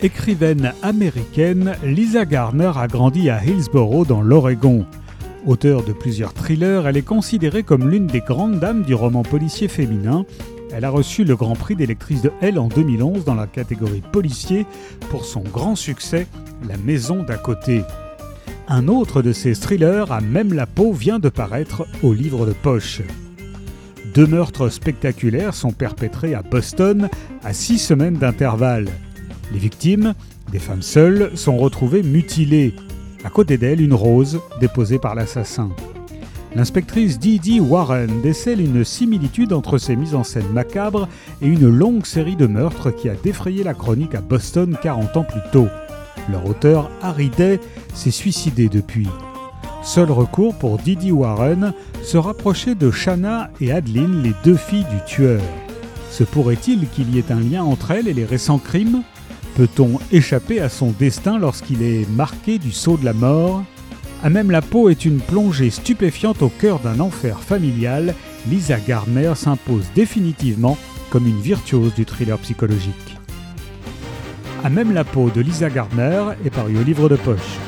Écrivaine américaine, Lisa Garner a grandi à Hillsboro dans l'Oregon. Auteure de plusieurs thrillers, elle est considérée comme l'une des grandes dames du roman policier féminin. Elle a reçu le Grand Prix des de Elle en 2011 dans la catégorie policier pour son grand succès La Maison d'à côté. Un autre de ses thrillers, à même la peau, vient de paraître au livre de poche. Deux meurtres spectaculaires sont perpétrés à Boston à six semaines d'intervalle. Les victimes, des femmes seules, sont retrouvées mutilées. À côté d'elles, une rose déposée par l'assassin. L'inspectrice Dee Warren décèle une similitude entre ces mises en scène macabres et une longue série de meurtres qui a défrayé la chronique à Boston 40 ans plus tôt. Leur auteur, Harry Day, s'est suicidé depuis. Seul recours pour Didi Warren, se rapprocher de Shanna et Adeline, les deux filles du tueur. Se pourrait-il qu'il y ait un lien entre elles et les récents crimes? Peut-on échapper à son destin lorsqu'il est marqué du sceau de la mort? À même la peau est une plongée stupéfiante au cœur d'un enfer familial. Lisa Gardner s'impose définitivement comme une virtuose du thriller psychologique. À même la peau de Lisa Gardner est paru au livre de poche.